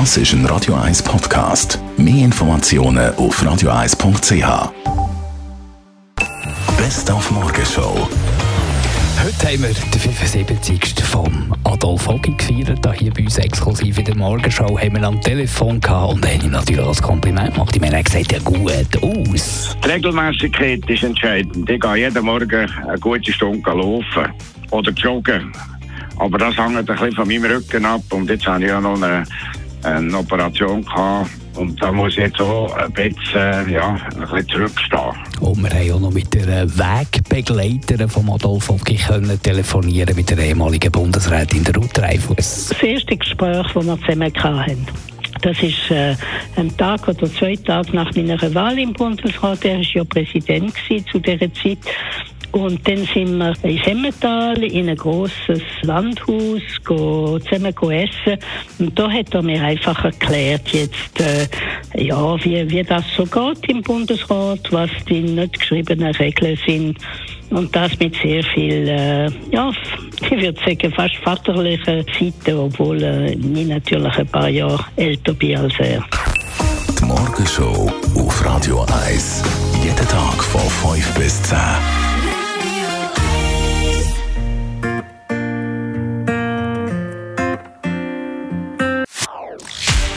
Das ist ein Radio 1 Podcast. Mehr Informationen auf radio1.ch. Best auf Morgenshow. Heute haben wir den 75. von Adolf Hoggi gefeiert. Hier bei uns exklusiv in der Morgenshow haben wir am Telefon gehabt und haben ihm natürlich als Kompliment gemacht. Ich meine, er hat gesagt, ja gut aus. Die Regelmäßigkeit ist entscheidend. Ich gehe jeden Morgen eine gute Stunde laufen oder joggen. Aber das hängt ein bisschen von meinem Rücken ab. Und jetzt habe ich ja noch eine, eine Operation gehabt. Und da muss ich jetzt auch ein bisschen, ja, ein bisschen zurückstehen. Und wir haben auch noch mit der Wegbegleiterin von Adolf können telefonieren mit der ehemaligen Bundesrätin der Ruth Dreifuss. Das erste Gespräch, das wir zusammen hatten, das ist äh, ein Tag oder zwei Tage nach meiner Wahl im Bundesrat. Er war ja Präsident zu dieser Zeit. Und dann sind wir in Semmental in ein grosses Landhaus zusammen go essen. Und da hat er mir einfach erklärt, jetzt, äh, ja, wie, wie das so geht im Bundesrat, was die nicht geschriebenen Regeln sind. Und das mit sehr viel, äh, ja, ich würde sagen, fast vaterlicher Seite, obwohl äh, ich natürlich ein paar Jahre älter bin als er. Die Morgenshow auf Radio 1. Jeden Tag von 5 bis 10.